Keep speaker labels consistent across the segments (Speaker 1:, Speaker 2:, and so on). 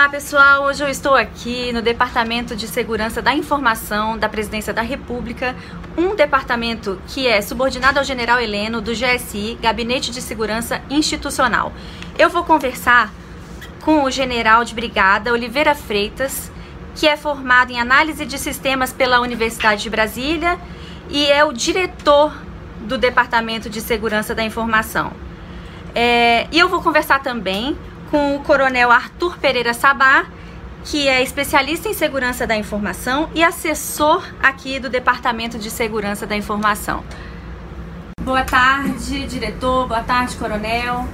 Speaker 1: Olá pessoal, hoje eu estou aqui no Departamento de Segurança da Informação da Presidência da República, um departamento que é subordinado ao General Heleno do GSI, Gabinete de Segurança Institucional. Eu vou conversar com o General de Brigada Oliveira Freitas, que é formado em análise de sistemas pela Universidade de Brasília e é o diretor do Departamento de Segurança da Informação. É, e eu vou conversar também com o Coronel Arthur Pereira Sabá, que é especialista em segurança da informação e assessor aqui do Departamento de Segurança da Informação. Boa tarde, diretor. Boa tarde, coronel.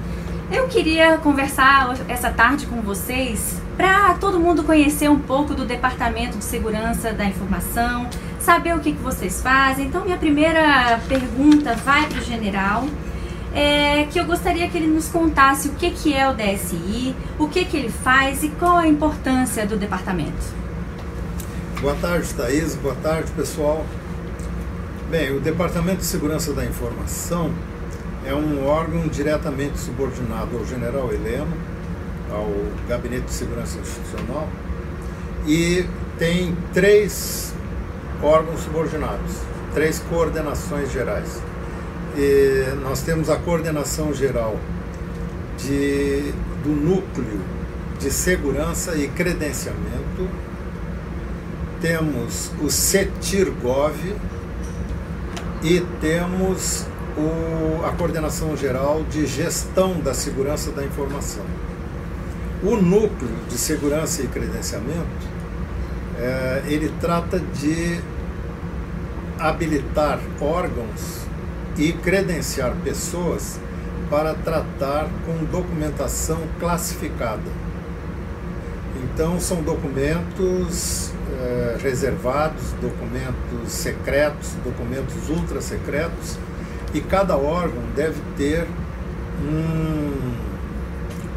Speaker 1: Eu queria conversar essa tarde com vocês para todo mundo conhecer um pouco do Departamento de Segurança da Informação, saber o que, que vocês fazem. Então, minha primeira pergunta vai para o general é, que eu gostaria que ele nos contasse o que, que é o DSI, o que, que ele faz e qual a importância do departamento.
Speaker 2: Boa tarde, Thaís. Boa tarde, pessoal. Bem, o Departamento de Segurança da Informação é um órgão diretamente subordinado ao General Heleno, ao Gabinete de Segurança Institucional, e tem três órgãos subordinados, três coordenações gerais. E nós temos a coordenação geral de, do núcleo de segurança e credenciamento, temos o CETIRGOV e temos o, a coordenação geral de gestão da segurança da informação. O núcleo de segurança e credenciamento, é, ele trata de habilitar órgãos e credenciar pessoas para tratar com documentação classificada. Então, são documentos eh, reservados, documentos secretos, documentos ultra secretos, e cada órgão deve ter um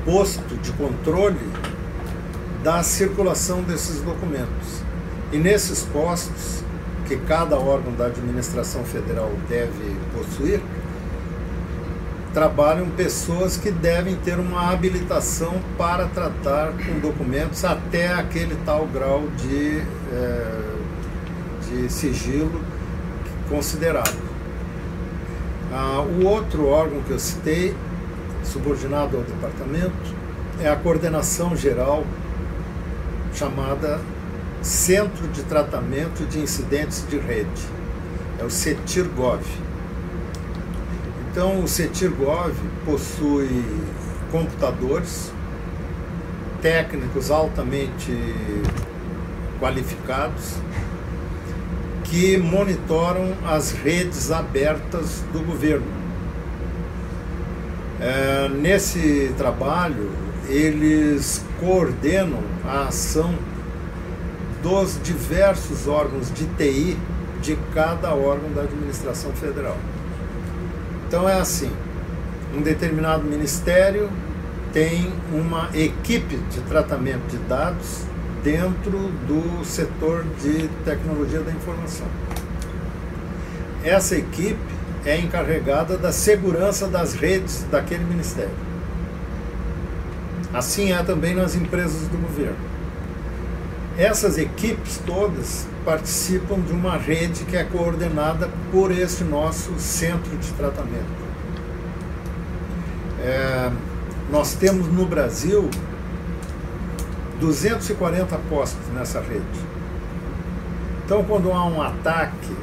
Speaker 2: posto de controle da circulação desses documentos. E nesses postos que cada órgão da administração federal deve possuir, trabalham pessoas que devem ter uma habilitação para tratar com documentos até aquele tal grau de, é, de sigilo considerado. Ah, o outro órgão que eu citei, subordinado ao departamento, é a coordenação geral chamada Centro de Tratamento de Incidentes de Rede, é o CETIRGOV. Então, o CETIRGOV possui computadores, técnicos altamente qualificados, que monitoram as redes abertas do governo. É, nesse trabalho, eles coordenam a ação dos diversos órgãos de TI de cada órgão da administração federal. Então é assim: um determinado ministério tem uma equipe de tratamento de dados dentro do setor de tecnologia da informação. Essa equipe é encarregada da segurança das redes daquele ministério. Assim é também nas empresas do governo. Essas equipes todas participam de uma rede que é coordenada por esse nosso centro de tratamento. É, nós temos no Brasil 240 postos nessa rede. Então, quando há um ataque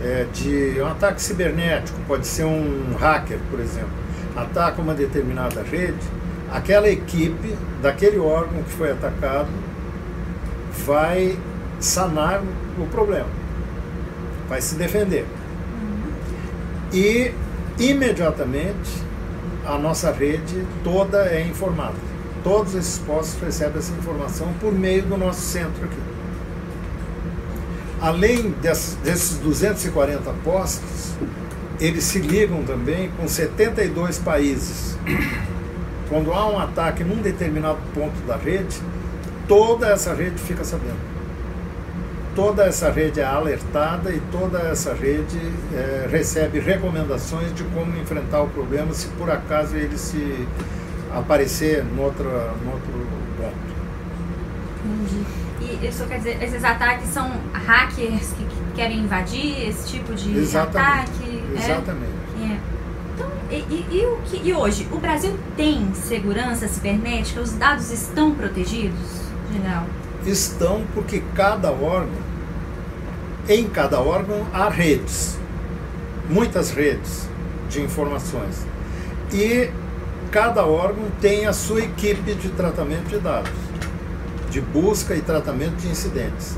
Speaker 2: é, de um ataque cibernético, pode ser um hacker, por exemplo, ataca uma determinada rede, aquela equipe daquele órgão que foi atacado vai sanar o problema, vai se defender. E imediatamente a nossa rede toda é informada. Todos esses postos recebem essa informação por meio do nosso centro aqui. Além desses, desses 240 postos, eles se ligam também com 72 países. Quando há um ataque num determinado ponto da rede, toda essa rede fica sabendo. Toda essa rede é alertada e toda essa rede é, recebe recomendações de como enfrentar o problema se por acaso ele se aparecer no outro, no outro ponto.
Speaker 1: Entendi. E isso quer dizer, esses ataques são hackers que querem invadir esse tipo de
Speaker 2: Exatamente.
Speaker 1: ataque? é?
Speaker 2: Exatamente.
Speaker 1: É. Então, e, e- e o que, e hoje, o Brasil tem segurança cibernética? Os dados estão protegidos, general?
Speaker 2: Estão porque cada órgão, em cada órgão há redes, muitas redes de informações. E cada órgão tem a sua equipe de tratamento de dados, de busca e tratamento de incidentes.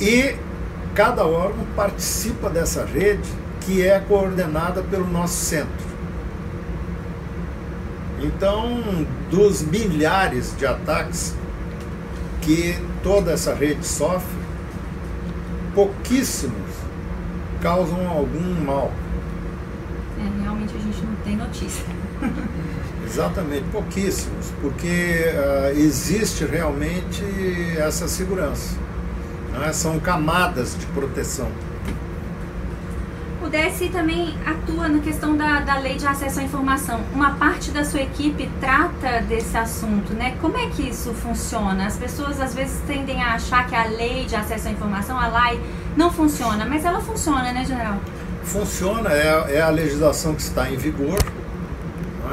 Speaker 2: E cada órgão participa dessa rede que é coordenada pelo nosso centro. Então, dos milhares de ataques que toda essa rede sofre, pouquíssimos causam algum mal.
Speaker 1: É, realmente a gente não tem notícia.
Speaker 2: Exatamente, pouquíssimos, porque ah, existe realmente essa segurança. né? São camadas de proteção.
Speaker 1: DSI também atua na questão da, da lei de acesso à informação. Uma parte da sua equipe trata desse assunto, né? Como é que isso funciona? As pessoas às vezes tendem a achar que a lei de acesso à informação, a LAI, não funciona, mas ela funciona, né, general?
Speaker 2: Funciona, é, é a legislação que está em vigor,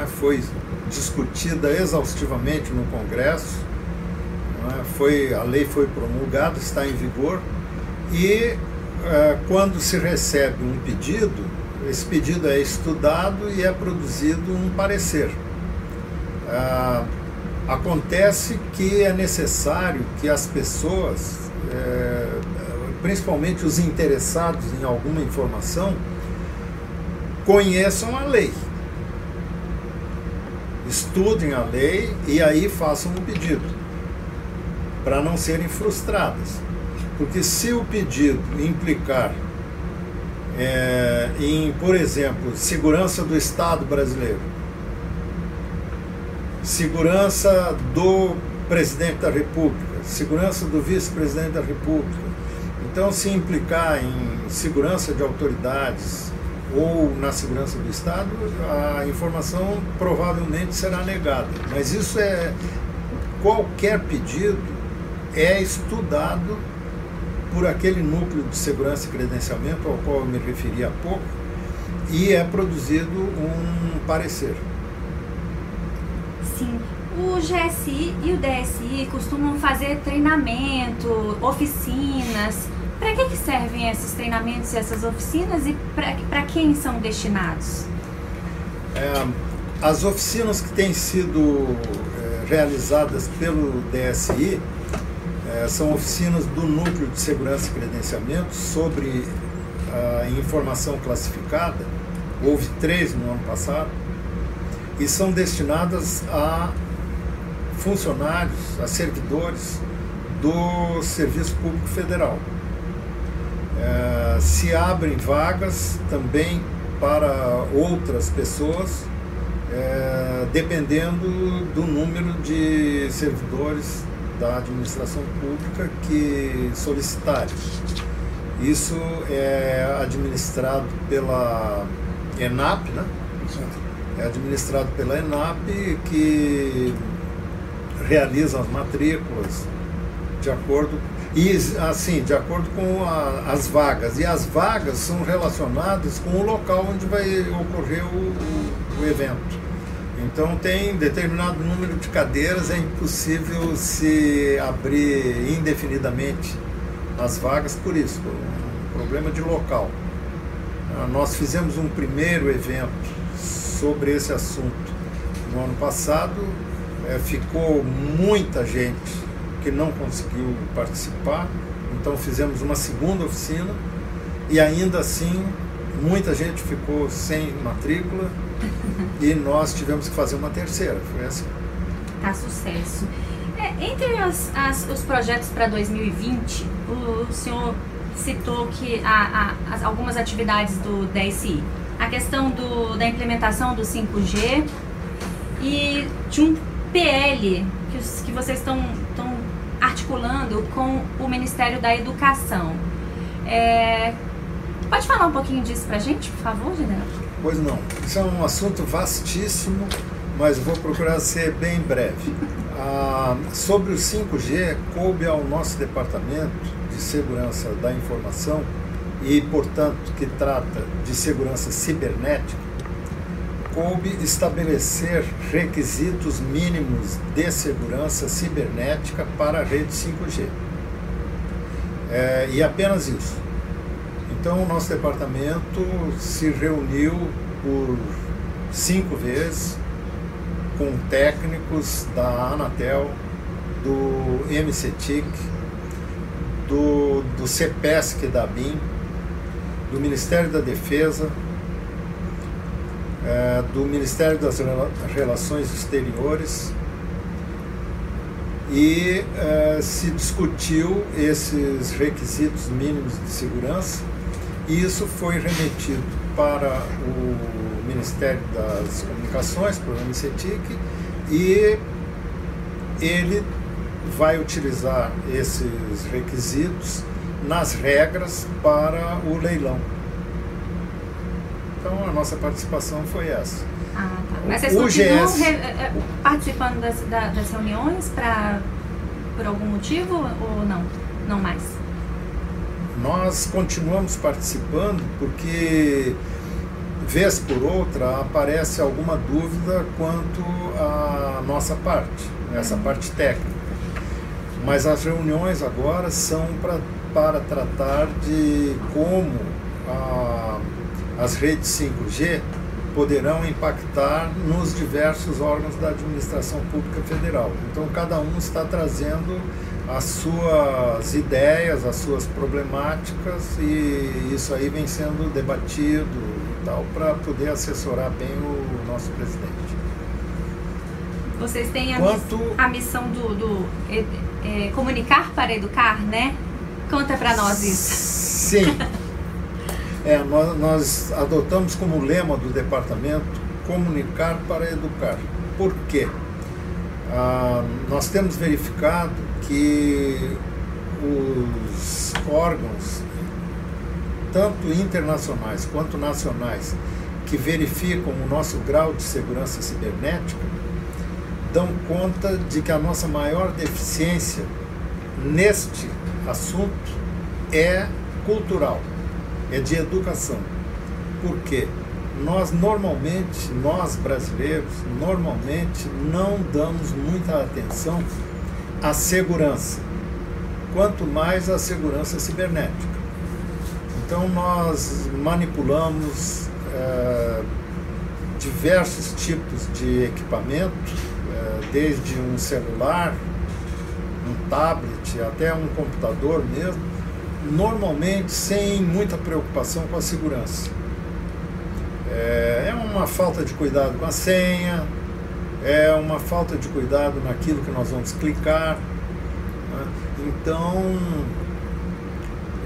Speaker 2: é? foi discutida exaustivamente no Congresso, é? foi, a lei foi promulgada, está em vigor, e quando se recebe um pedido, esse pedido é estudado e é produzido um parecer. Ah, acontece que é necessário que as pessoas, eh, principalmente os interessados em alguma informação, conheçam a lei. Estudem a lei e aí façam o pedido, para não serem frustradas. Porque se o pedido implicar é, em, por exemplo, segurança do Estado brasileiro, segurança do presidente da República, segurança do vice-presidente da República, então se implicar em segurança de autoridades ou na segurança do Estado, a informação provavelmente será negada. Mas isso é qualquer pedido é estudado por aquele núcleo de segurança e credenciamento ao qual eu me referi há pouco e é produzido um parecer.
Speaker 1: Sim. O GSI e o DSI costumam fazer treinamento, oficinas. Para que, que servem esses treinamentos e essas oficinas e para quem são destinados?
Speaker 2: É, as oficinas que têm sido é, realizadas pelo DSI é, são oficinas do Núcleo de Segurança e Credenciamento sobre a informação classificada. Houve três no ano passado e são destinadas a funcionários, a servidores do Serviço Público Federal. É, se abrem vagas também para outras pessoas, é, dependendo do número de servidores da administração pública que solicitarem. Isso é administrado pela ENAP, né? É administrado pela ENAP que realiza as matrículas de acordo e assim de acordo com a, as vagas e as vagas são relacionadas com o local onde vai ocorrer o, o, o evento então tem determinado número de cadeiras é impossível se abrir indefinidamente as vagas por isso um problema de local. Ah, nós fizemos um primeiro evento sobre esse assunto no ano passado é, ficou muita gente que não conseguiu participar, então fizemos uma segunda oficina e ainda assim muita gente ficou sem matrícula e nós tivemos que fazer uma terceira. Foi assim.
Speaker 1: Tá sucesso. É, entre as- as- os projetos para 2020, o, o senhor citou que as- algumas atividades do DSI. A questão do, da implementação do 5G e de um PL que, os- que vocês estão articulando com o Ministério da Educação. É, pode falar um pouquinho disso pra gente, por favor, general?
Speaker 2: Pois não. Isso é um assunto vastíssimo, mas vou procurar ser bem breve. Ah, sobre o 5G, coube ao nosso departamento de segurança da informação e, portanto, que trata de segurança cibernética, coube estabelecer requisitos mínimos de segurança cibernética para a rede 5G. É, e apenas isso. Então, o nosso departamento se reuniu por cinco vezes com técnicos da Anatel, do MCTIC, do, do CPESC da BIM, do Ministério da Defesa, é, do Ministério das Relações Exteriores e é, se discutiu esses requisitos mínimos de segurança isso foi remetido para o Ministério das Comunicações, para o MCTIC, e ele vai utilizar esses requisitos nas regras para o leilão. Então a nossa participação foi essa.
Speaker 1: Ah, tá. Mas vocês o continuam GS... Eh, eh, participando das, das reuniões pra, por algum motivo ou não? Não mais?
Speaker 2: Nós continuamos participando porque vez por outra aparece alguma dúvida quanto à nossa parte, essa uhum. parte técnica. Mas as reuniões agora são pra, para tratar de como a, as redes 5G poderão impactar nos diversos órgãos da administração pública federal. Então, cada um está trazendo as suas ideias, as suas problemáticas e isso aí vem sendo debatido e tal para poder assessorar bem o nosso presidente.
Speaker 1: Vocês têm a, Quanto... miss, a missão do, do é, é, comunicar para educar, né? Conta para nós isso.
Speaker 2: Sim. É, nós, nós adotamos como lema do departamento comunicar para educar. Por quê? Ah, nós temos verificado que os órgãos, tanto internacionais quanto nacionais, que verificam o nosso grau de segurança cibernética, dão conta de que a nossa maior deficiência neste assunto é cultural é de educação. Por quê? Nós normalmente, nós brasileiros, normalmente não damos muita atenção à segurança, quanto mais à segurança cibernética. Então nós manipulamos é, diversos tipos de equipamento, é, desde um celular, um tablet, até um computador mesmo, normalmente sem muita preocupação com a segurança. É, é uma falta de cuidado com a senha, é uma falta de cuidado naquilo que nós vamos clicar. Né? Então,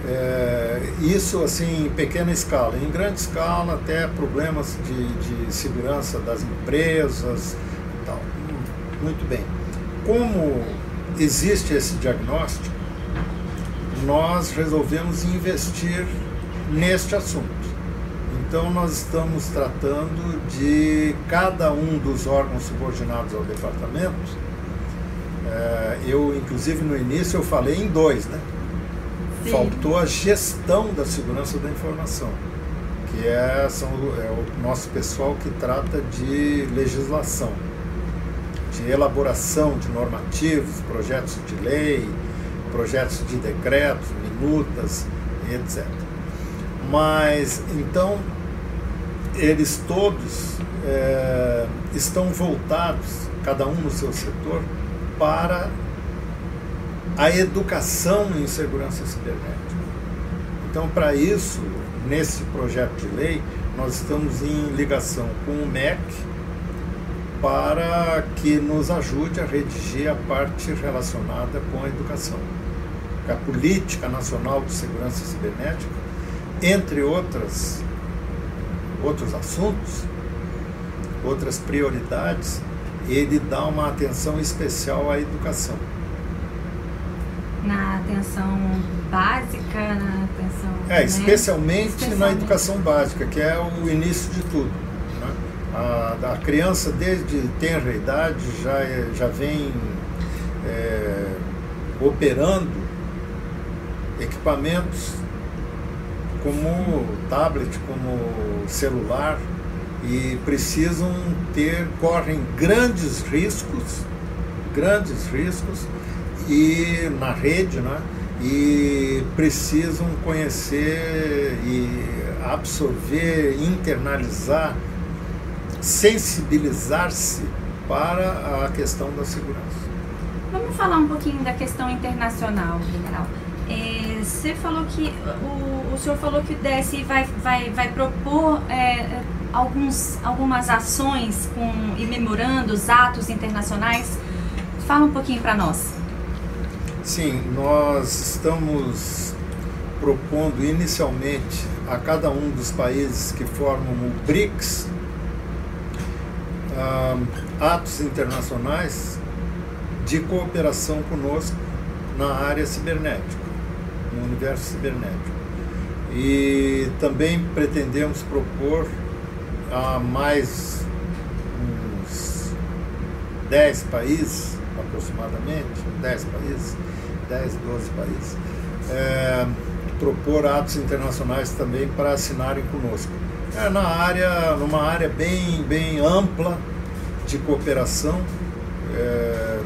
Speaker 2: é, isso assim em pequena escala. Em grande escala, até problemas de, de segurança das empresas tal. Muito bem. Como existe esse diagnóstico, nós resolvemos investir neste assunto. Então, nós estamos tratando de cada um dos órgãos subordinados ao departamento. É, eu, inclusive, no início eu falei em dois, né? Sim. Faltou a gestão da segurança da informação, que é, são, é o nosso pessoal que trata de legislação, de elaboração de normativos, projetos de lei, projetos de decretos, minutas, etc. Mas então eles todos é, estão voltados, cada um no seu setor, para a educação em segurança cibernética. Então, para isso, nesse projeto de lei, nós estamos em ligação com o MEC para que nos ajude a redigir a parte relacionada com a educação a Política Nacional de Segurança Cibernética, entre outras, outros assuntos, outras prioridades, ele dá uma atenção especial à educação.
Speaker 1: Na atenção básica, na atenção
Speaker 2: É, especialmente, né? especialmente, na educação básica, que é o início de tudo. Né? A, a criança, desde tenra idade, já, já vem é, operando equipamentos como tablet, como celular, e precisam ter, correm grandes riscos, grandes riscos, e na rede, né? e precisam conhecer e absorver, internalizar, sensibilizar-se para a questão da segurança.
Speaker 1: Vamos falar um pouquinho da questão internacional, general. É, você falou que o, o senhor falou que o DSI vai, vai, vai propor é, alguns, algumas ações com, e memorandos, atos internacionais. Fala um pouquinho para nós.
Speaker 2: Sim, nós estamos propondo inicialmente a cada um dos países que formam o BRICS uh, atos internacionais de cooperação conosco na área cibernética, no universo cibernético. E também pretendemos propor a mais uns 10 países, aproximadamente, 10 países, 10, 12 países, é, propor atos internacionais também para assinarem conosco. É na área, numa área bem, bem ampla de cooperação, é,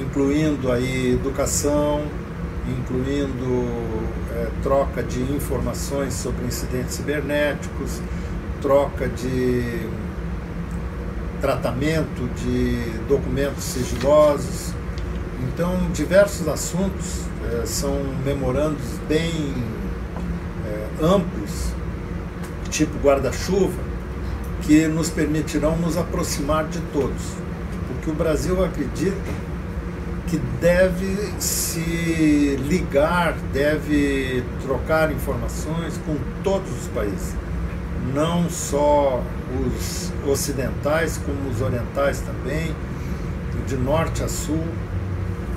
Speaker 2: incluindo aí educação, incluindo é, troca de informações sobre incidentes cibernéticos, troca de tratamento de documentos sigilosos, então, diversos assuntos é, são memorandos bem é, amplos, tipo guarda-chuva, que nos permitirão nos aproximar de todos. Porque o Brasil acredita que deve se ligar, deve trocar informações com todos os países, não só os ocidentais, como os orientais também, de norte a sul.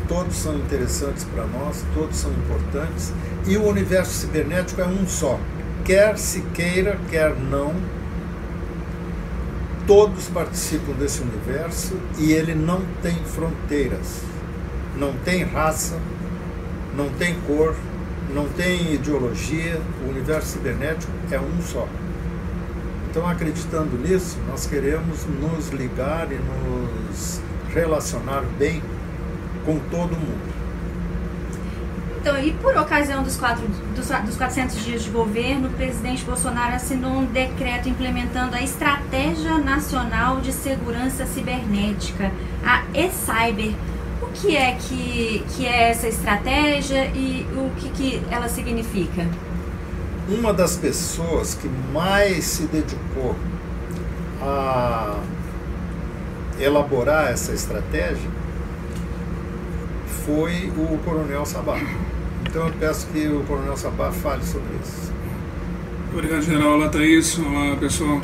Speaker 2: Todos são interessantes para nós, todos são importantes, e o universo cibernético é um só. Quer se queira, quer não, todos participam desse universo e ele não tem fronteiras, não tem raça, não tem cor, não tem ideologia, o universo cibernético é um só. Então, acreditando nisso, nós queremos nos ligar e nos relacionar bem com todo mundo.
Speaker 1: Então, e por ocasião dos, quatro, dos, dos 400 dias de governo, o presidente Bolsonaro assinou um decreto implementando a Estratégia Nacional de Segurança Cibernética, a e-Cyber. O que é que, que é essa estratégia e o que, que ela significa?
Speaker 2: Uma das pessoas que mais se dedicou a elaborar essa estratégia foi o Coronel Sabá. Então eu peço que o Coronel Sabá fale sobre isso.
Speaker 3: Obrigado, General. Olá, Thaís. Olá, pessoal.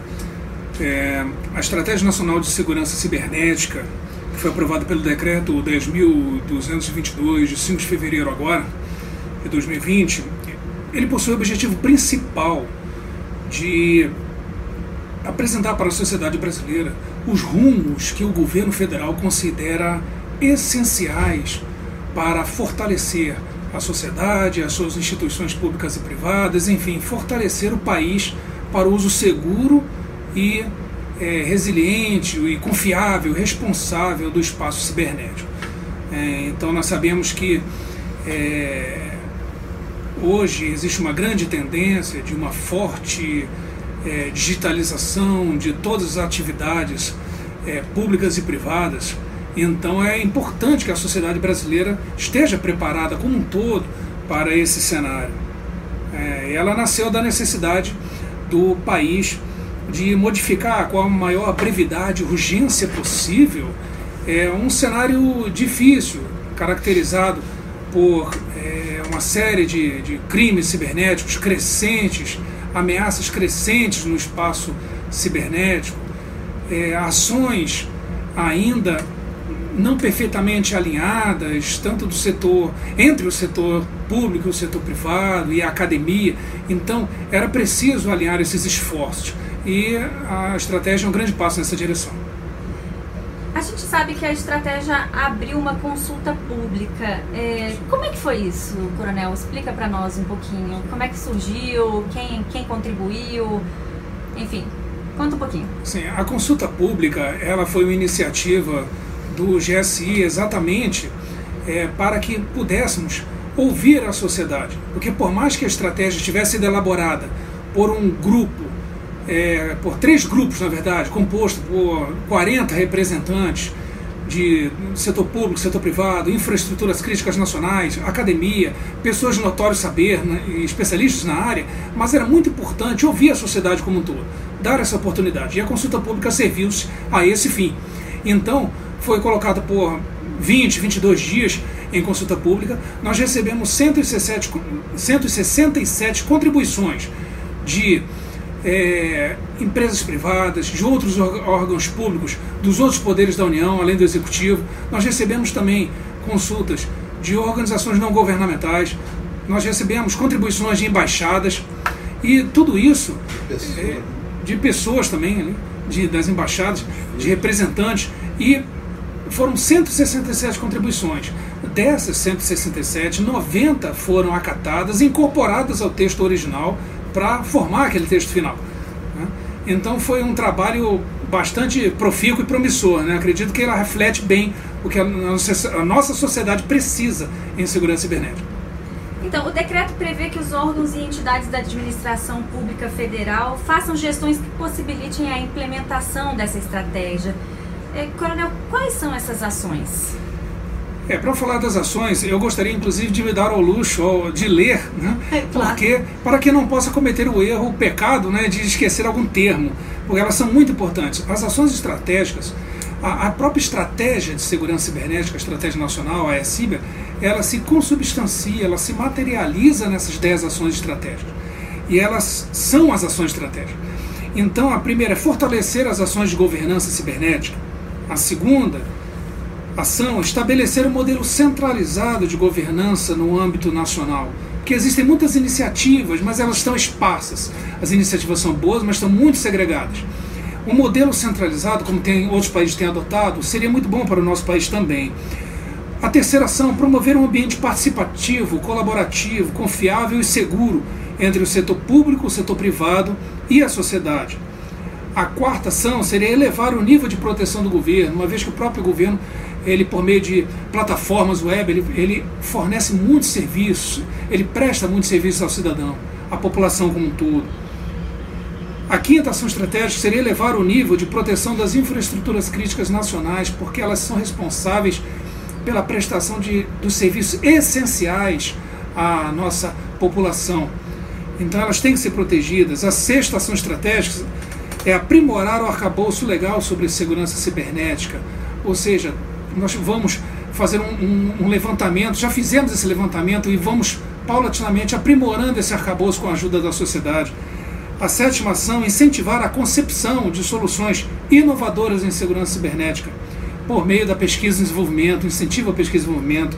Speaker 3: É, a Estratégia Nacional de Segurança Cibernética, que foi aprovada pelo decreto 10.222, de 5 de fevereiro agora, de 2020, ele possui o objetivo principal de apresentar para a sociedade brasileira os rumos que o governo federal considera essenciais para fortalecer a sociedade, as suas instituições públicas e privadas, enfim, fortalecer o país para o uso seguro e é, resiliente e confiável, responsável do espaço cibernético. É, então nós sabemos que é, hoje existe uma grande tendência de uma forte é, digitalização de todas as atividades é, públicas e privadas então é importante que a sociedade brasileira esteja preparada como um todo para esse cenário. É, ela nasceu da necessidade do país de modificar com a maior brevidade urgência possível é, um cenário difícil, caracterizado por é, uma série de, de crimes cibernéticos crescentes, ameaças crescentes no espaço cibernético, é, ações ainda não perfeitamente alinhadas, tanto do setor, entre o setor público o setor privado e a academia. Então, era preciso alinhar esses esforços. E a estratégia é um grande passo nessa direção.
Speaker 1: A gente sabe que a estratégia abriu uma consulta pública. É, como é que foi isso, Coronel? Explica para nós um pouquinho. Como é que surgiu? Quem, quem contribuiu? Enfim, conta um pouquinho.
Speaker 3: Sim, a consulta pública ela foi uma iniciativa do GSI exatamente é, para que pudéssemos ouvir a sociedade. Porque por mais que a estratégia tivesse sido elaborada por um grupo, é, por três grupos, na verdade, composto por 40 representantes de setor público, setor privado, infraestruturas críticas nacionais, academia, pessoas de notório saber né, especialistas na área, mas era muito importante ouvir a sociedade como um todo, dar essa oportunidade. E a consulta pública serviu-se a esse fim. Então, foi colocado por 20, 22 dias em consulta pública, nós recebemos 167, 167 contribuições de é, empresas privadas, de outros órgãos públicos, dos outros poderes da União, além do Executivo. Nós recebemos também consultas de organizações não governamentais, nós recebemos contribuições de embaixadas e tudo isso é, de pessoas também, de, das embaixadas, de representantes e foram 167 contribuições. Dessas 167, 90 foram acatadas, incorporadas ao texto original para formar aquele texto final. Né? Então foi um trabalho bastante profícuo e promissor. Né? Acredito que ela reflete bem o que a nossa sociedade precisa em segurança cibernética.
Speaker 1: Então, o decreto prevê que os órgãos e entidades da administração pública federal façam gestões que possibilitem a implementação dessa estratégia. É, coronel, quais são essas ações?
Speaker 3: É, para falar das ações, eu gostaria inclusive de me dar ao luxo de ler, né? É, claro. porque para que não possa cometer o erro, o pecado né, de esquecer algum termo, porque elas são muito importantes. As ações estratégicas, a, a própria estratégia de segurança cibernética, a estratégia nacional, a ESIBER, ela se consubstancia, ela se materializa nessas 10 ações estratégicas. E elas são as ações estratégicas. Então, a primeira é fortalecer as ações de governança cibernética a segunda ação estabelecer um modelo centralizado de governança no âmbito nacional. Que existem muitas iniciativas, mas elas estão esparsas. As iniciativas são boas, mas estão muito segregadas. Um modelo centralizado, como tem, outros países têm adotado, seria muito bom para o nosso país também. A terceira ação, promover um ambiente participativo, colaborativo, confiável e seguro entre o setor público, o setor privado e a sociedade. A quarta ação seria elevar o nível de proteção do governo, uma vez que o próprio governo, ele por meio de plataformas web, ele, ele fornece muitos serviços, ele presta muitos serviços ao cidadão, à população como um todo. A quinta ação estratégica seria elevar o nível de proteção das infraestruturas críticas nacionais, porque elas são responsáveis pela prestação de, dos serviços essenciais à nossa população. Então elas têm que ser protegidas. A sexta ação estratégica é aprimorar o arcabouço legal sobre segurança cibernética. Ou seja, nós vamos fazer um, um, um, levantamento, já fizemos esse levantamento e vamos paulatinamente aprimorando esse arcabouço com a ajuda da sociedade. A sétima ação, incentivar a concepção de soluções inovadoras em segurança cibernética, por meio da pesquisa e desenvolvimento, incentivo à pesquisa e desenvolvimento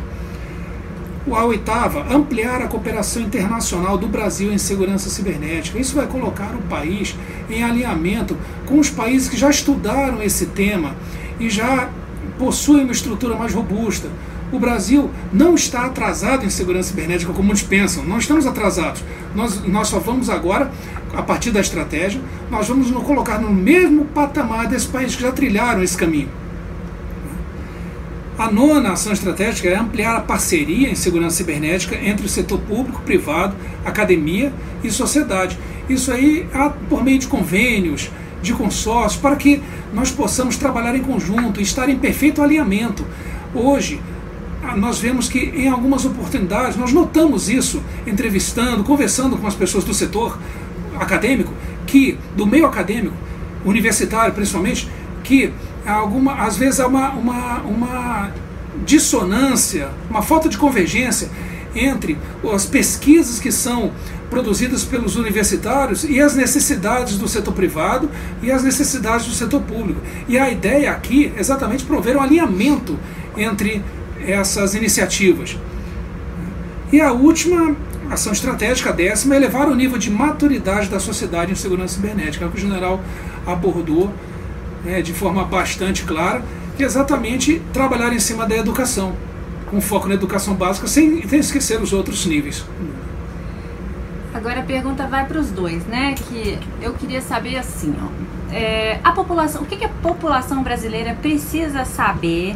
Speaker 3: a oitava, ampliar a cooperação internacional do Brasil em segurança cibernética. Isso vai colocar o país em alinhamento com os países que já estudaram esse tema e já possuem uma estrutura mais robusta. O Brasil não está atrasado em segurança cibernética como muitos pensam. Não estamos atrasados. Nós, nós só vamos agora, a partir da estratégia, nós vamos nos colocar no mesmo patamar desses países que já trilharam esse caminho. A nona ação estratégica é ampliar a parceria em segurança cibernética entre o setor público, privado, academia e sociedade. Isso aí por meio de convênios, de consórcios, para que nós possamos trabalhar em conjunto e estar em perfeito alinhamento. Hoje, nós vemos que em algumas oportunidades, nós notamos isso entrevistando, conversando com as pessoas do setor acadêmico, que do meio acadêmico, universitário principalmente, que alguma, às vezes há uma, uma, uma dissonância, uma falta de convergência entre as pesquisas que são produzidas pelos universitários e as necessidades do setor privado e as necessidades do setor público. E a ideia aqui é exatamente prover um alinhamento entre essas iniciativas. E a última ação estratégica, a décima, é elevar o nível de maturidade da sociedade em segurança cibernética, é o que o general abordou né, de forma bastante clara, que é exatamente trabalhar em cima da educação, com foco na educação básica, sem, sem esquecer os outros níveis.
Speaker 1: Agora a pergunta vai para os dois, né? Que eu queria saber assim, ó, é, a população, o que, que, a população brasileira precisa saber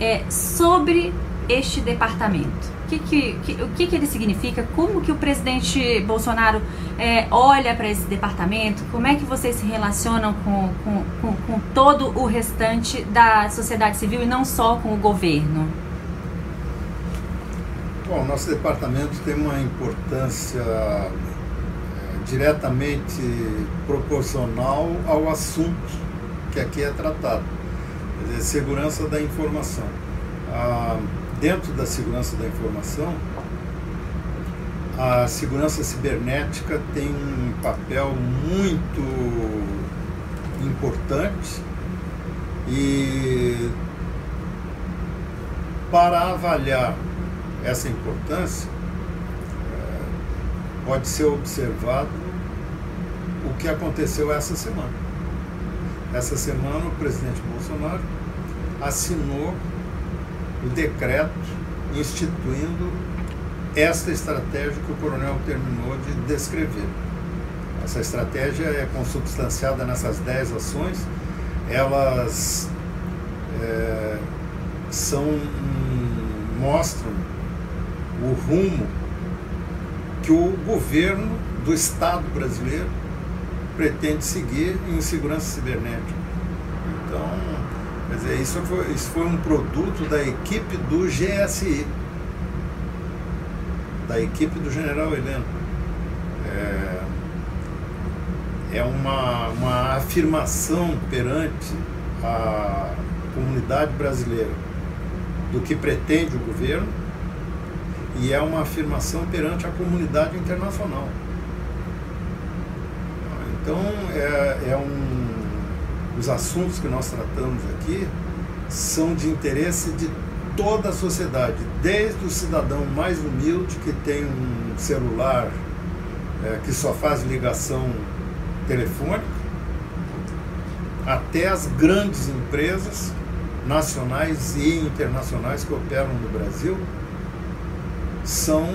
Speaker 1: é, sobre este departamento? O que, que, que, o que, que ele significa? Como que o presidente Bolsonaro é, olha para esse departamento? Como é que vocês se relacionam com, com, com, com todo o restante da sociedade civil e não só com o governo?
Speaker 2: Bom, nosso departamento tem uma importância é, diretamente proporcional ao assunto que aqui é tratado, quer dizer, segurança da informação. Ah, dentro da segurança da informação, a segurança cibernética tem um papel muito importante e para avaliar essa importância é, pode ser observado o que aconteceu essa semana. Essa semana o presidente Bolsonaro assinou o decreto instituindo esta estratégia que o coronel terminou de descrever. Essa estratégia é consubstanciada nessas dez ações, elas é, são mostram o rumo que o governo do Estado brasileiro pretende seguir em segurança cibernética. Então, Quer dizer, isso foi, isso foi um produto da equipe do GSI, da equipe do general Heleno. É, é uma, uma afirmação perante a comunidade brasileira do que pretende o governo e é uma afirmação perante a comunidade internacional. Então, é, é um os assuntos que nós tratamos aqui são de interesse de toda a sociedade, desde o cidadão mais humilde que tem um celular é, que só faz ligação telefônica, até as grandes empresas nacionais e internacionais que operam no Brasil são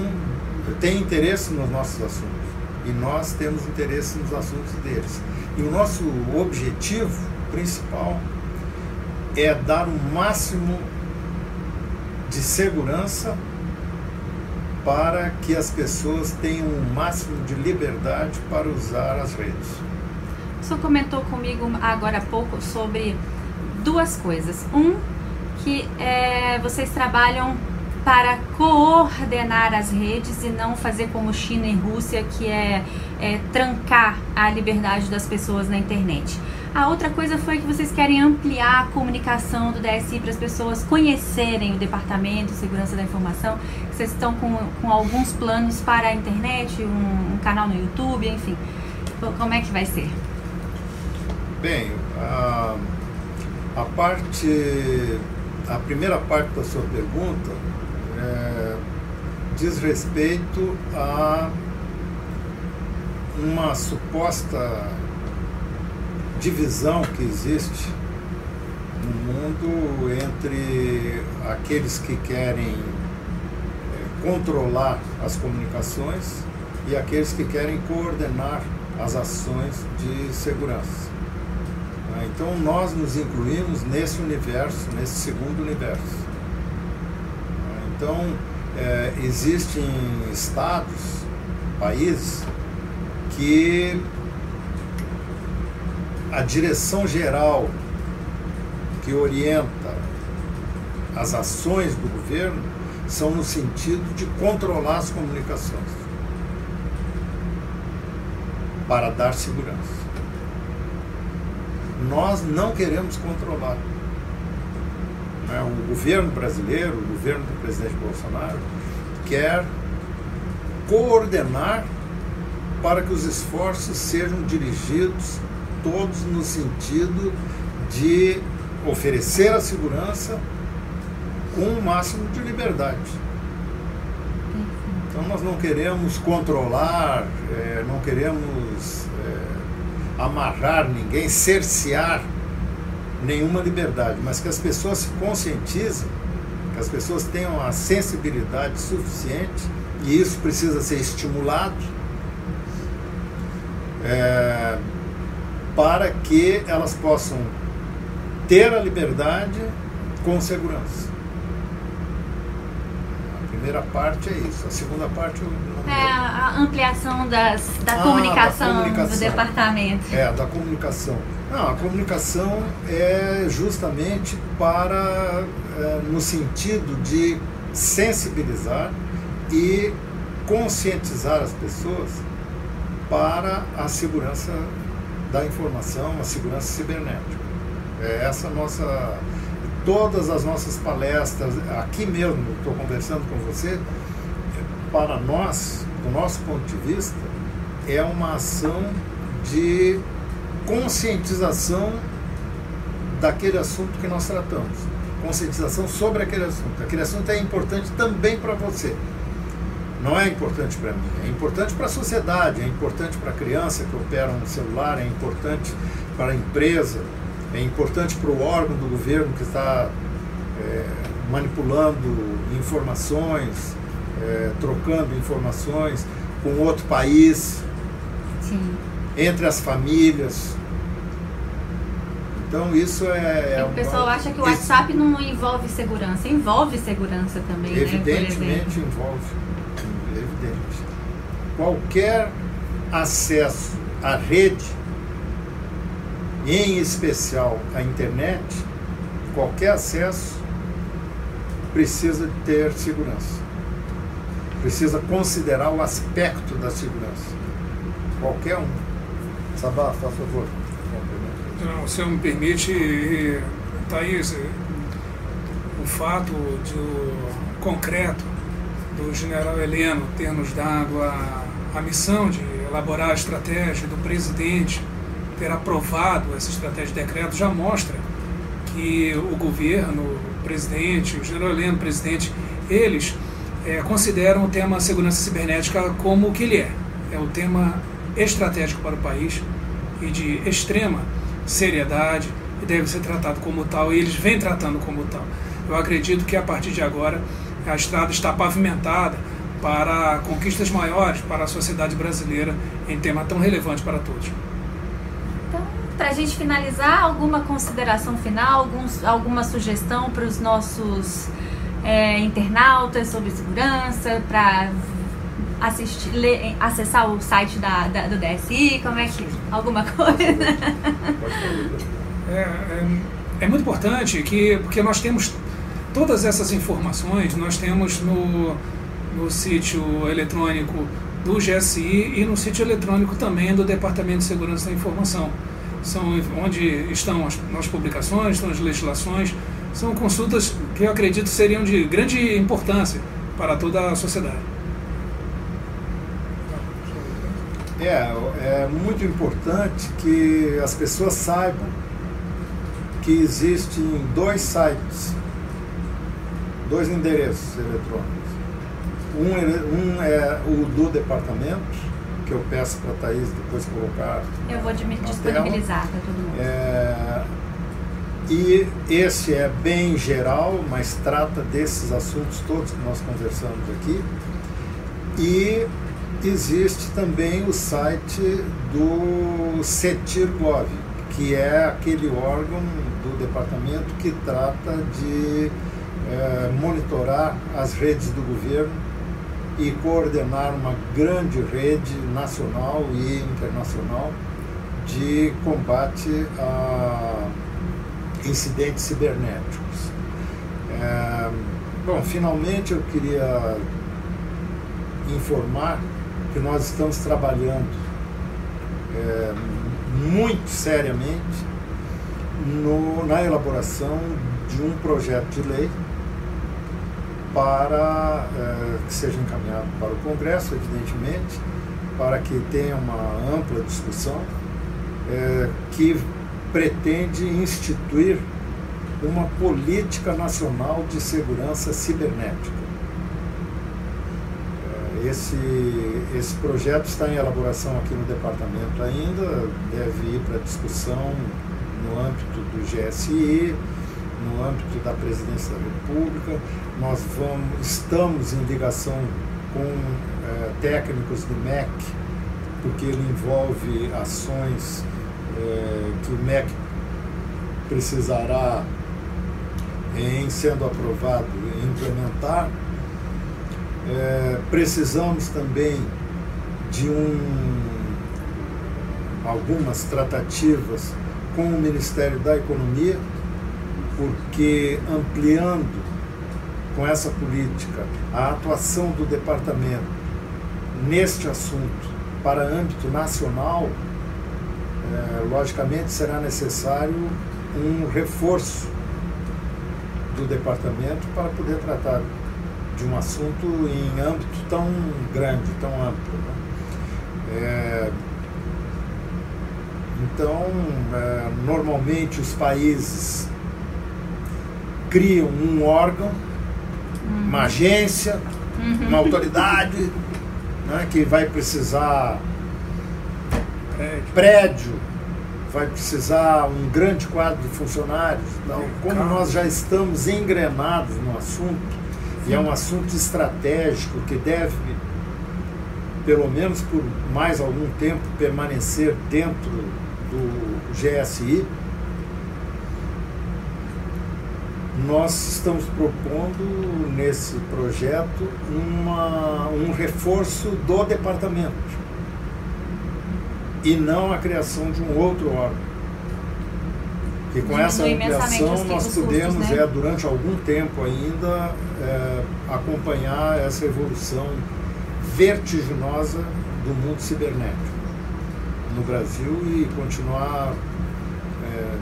Speaker 2: têm interesse nos nossos assuntos e nós temos interesse nos assuntos deles. E o nosso objetivo principal é dar o máximo de segurança para que as pessoas tenham o máximo de liberdade para usar as redes.
Speaker 1: O senhor comentou comigo agora há pouco sobre duas coisas. Um, que é, vocês trabalham para coordenar as redes e não fazer como China e Rússia, que é, é trancar a liberdade das pessoas na internet. A outra coisa foi que vocês querem ampliar a comunicação do DSI para as pessoas conhecerem o Departamento de Segurança da Informação. Vocês estão com, com alguns planos para a internet, um, um canal no YouTube, enfim. Como é que vai ser?
Speaker 2: Bem, a, a parte, a primeira parte da sua pergunta é, diz respeito a uma suposta divisão que existe no mundo entre aqueles que querem é, controlar as comunicações e aqueles que querem coordenar as ações de segurança. Então nós nos incluímos nesse universo, nesse segundo universo. Então, é, existem estados, países, que a direção geral que orienta as ações do governo são no sentido de controlar as comunicações para dar segurança. Nós não queremos controlar né, o governo brasileiro, o governo do presidente Bolsonaro, quer coordenar para que os esforços sejam dirigidos todos no sentido de oferecer a segurança com o máximo de liberdade. Então nós não queremos controlar, é, não queremos é, amarrar ninguém, cercear nenhuma liberdade, mas que as pessoas se conscientizem, que as pessoas tenham a sensibilidade suficiente, e isso precisa ser estimulado, é, para que elas possam ter a liberdade com segurança. A primeira parte é isso. A segunda parte eu
Speaker 1: não É a ampliação das, da, ah, comunicação da, comunicação do departamento.
Speaker 2: É, da comunicação. Não, a comunicação é justamente para, é, no sentido de sensibilizar e conscientizar as pessoas para a segurança da informação, a segurança cibernética. É essa nossa. Todas as nossas palestras, aqui mesmo, estou conversando com você, para nós, do nosso ponto de vista, é uma ação de conscientização daquele assunto que nós tratamos. Conscientização sobre aquele assunto. Aquele assunto é importante também para você não é importante para mim, é importante para a sociedade, é importante para a criança que opera no celular, é importante para a empresa, é importante para o órgão do governo que está é, manipulando informações, é, trocando informações com outro país,
Speaker 1: Sim.
Speaker 2: entre as famílias. Então isso é.
Speaker 1: é o pessoal acha que o WhatsApp não envolve segurança. Envolve segurança também,
Speaker 2: Evidentemente
Speaker 1: né?
Speaker 2: envolve evidente. Qualquer acesso à rede, em especial à internet, qualquer acesso precisa ter segurança. Precisa considerar o aspecto da segurança. Qualquer um. Sabá, faz favor.
Speaker 3: Não, se me permite, Thaís, o fato de concreto do general Heleno ter nos dado a, a missão de elaborar a estratégia do presidente ter aprovado essa estratégia de decreto já mostra que o governo, o presidente, o general Heleno, o presidente, eles é, consideram o tema segurança cibernética como o que ele é. É o tema estratégico para o país e de extrema seriedade e deve ser tratado como tal, e eles vêm tratando como tal. Eu acredito que a partir de agora a estrada está pavimentada para conquistas maiores para a sociedade brasileira em tema tão relevante para todos.
Speaker 1: Então, para a gente finalizar, alguma consideração final, alguns, alguma sugestão para os nossos é, internautas sobre segurança, para assistir, ler, acessar o site da, da, do DSI, como é que alguma coisa?
Speaker 3: É, é, é muito importante que porque nós temos Todas essas informações nós temos no, no sítio eletrônico do GSI e no sítio eletrônico também do Departamento de Segurança da Informação. São onde estão as, as publicações, estão as legislações, são consultas que eu acredito seriam de grande importância para toda a sociedade.
Speaker 2: É, é muito importante que as pessoas saibam que existem dois sites dois endereços eletrônicos. Um, um é o do departamento, que eu peço para a Thaís depois colocar.
Speaker 1: Eu vou disponibilizar para todo mundo.
Speaker 2: É, e esse é bem geral, mas trata desses assuntos todos que nós conversamos aqui. E existe também o site do CETIR-GOV, que é aquele órgão do departamento que trata de é, monitorar as redes do governo e coordenar uma grande rede nacional e internacional de combate a incidentes cibernéticos. É, bom, finalmente eu queria informar que nós estamos trabalhando é, muito seriamente no, na elaboração de um projeto de lei para é, que seja encaminhado para o Congresso, evidentemente, para que tenha uma ampla discussão é, que pretende instituir uma política nacional de segurança cibernética. Esse, esse projeto está em elaboração aqui no departamento ainda, deve ir para discussão no âmbito do GSI, no âmbito da presidência da República. Nós vamos, estamos em ligação com é, técnicos do MEC, porque ele envolve ações é, que o MEC precisará, em sendo aprovado, implementar. É, precisamos também de um, algumas tratativas com o Ministério da Economia, porque ampliando com essa política a atuação do departamento neste assunto para âmbito nacional, é, logicamente será necessário um reforço do departamento para poder tratar de um assunto em âmbito tão grande, tão amplo. Né? É, então, é, normalmente os países criam um órgão, uhum. uma agência, uhum. uma autoridade né, que vai precisar prédio. prédio, vai precisar um grande quadro de funcionários. Então, como nós já estamos engrenados no assunto, e é um assunto estratégico que deve, pelo menos por mais algum tempo, permanecer dentro do GSI, nós estamos propondo nesse projeto uma, um reforço do departamento e não a criação de um outro órgão. Que com essa ampliação nós podemos, custos, né? é, durante algum tempo ainda, é, acompanhar essa evolução vertiginosa do mundo cibernético no Brasil e continuar é,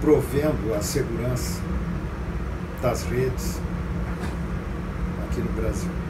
Speaker 2: provendo a segurança das redes aqui no Brasil.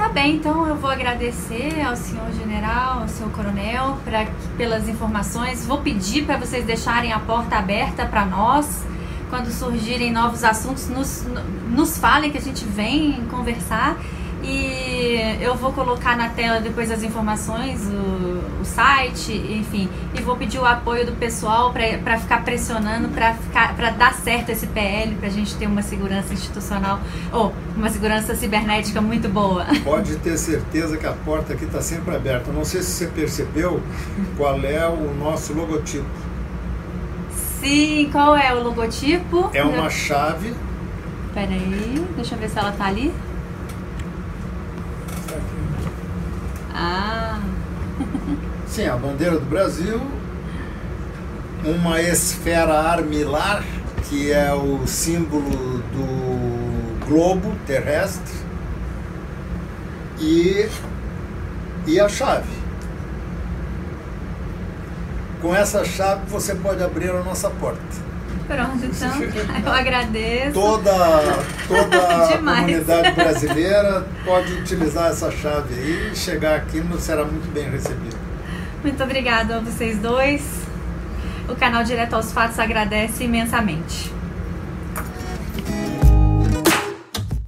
Speaker 1: Tá bem, então eu vou agradecer ao senhor general, ao senhor coronel, pra, pelas informações. Vou pedir para vocês deixarem a porta aberta para nós. Quando surgirem novos assuntos, nos, nos falem que a gente vem conversar. E eu vou colocar na tela depois as informações, o, o site, enfim, e vou pedir o apoio do pessoal para ficar pressionando para dar certo esse PL, para a gente ter uma segurança institucional ou uma segurança cibernética muito boa.
Speaker 2: Pode ter certeza que a porta aqui está sempre aberta. Não sei se você percebeu qual é o nosso logotipo.
Speaker 1: Sim, qual é o logotipo?
Speaker 2: É uma chave.
Speaker 1: Peraí, deixa eu ver se ela tá ali. Ah.
Speaker 2: Sim, a bandeira do Brasil, uma esfera armilar, que é o símbolo do globo terrestre, e, e a chave. Com essa chave você pode abrir a nossa porta.
Speaker 1: Pronto, então eu agradeço.
Speaker 2: Toda, toda a comunidade brasileira pode utilizar essa chave aí e chegar aqui será muito bem recebido.
Speaker 1: Muito obrigada a vocês dois. O canal Direto aos Fatos agradece imensamente.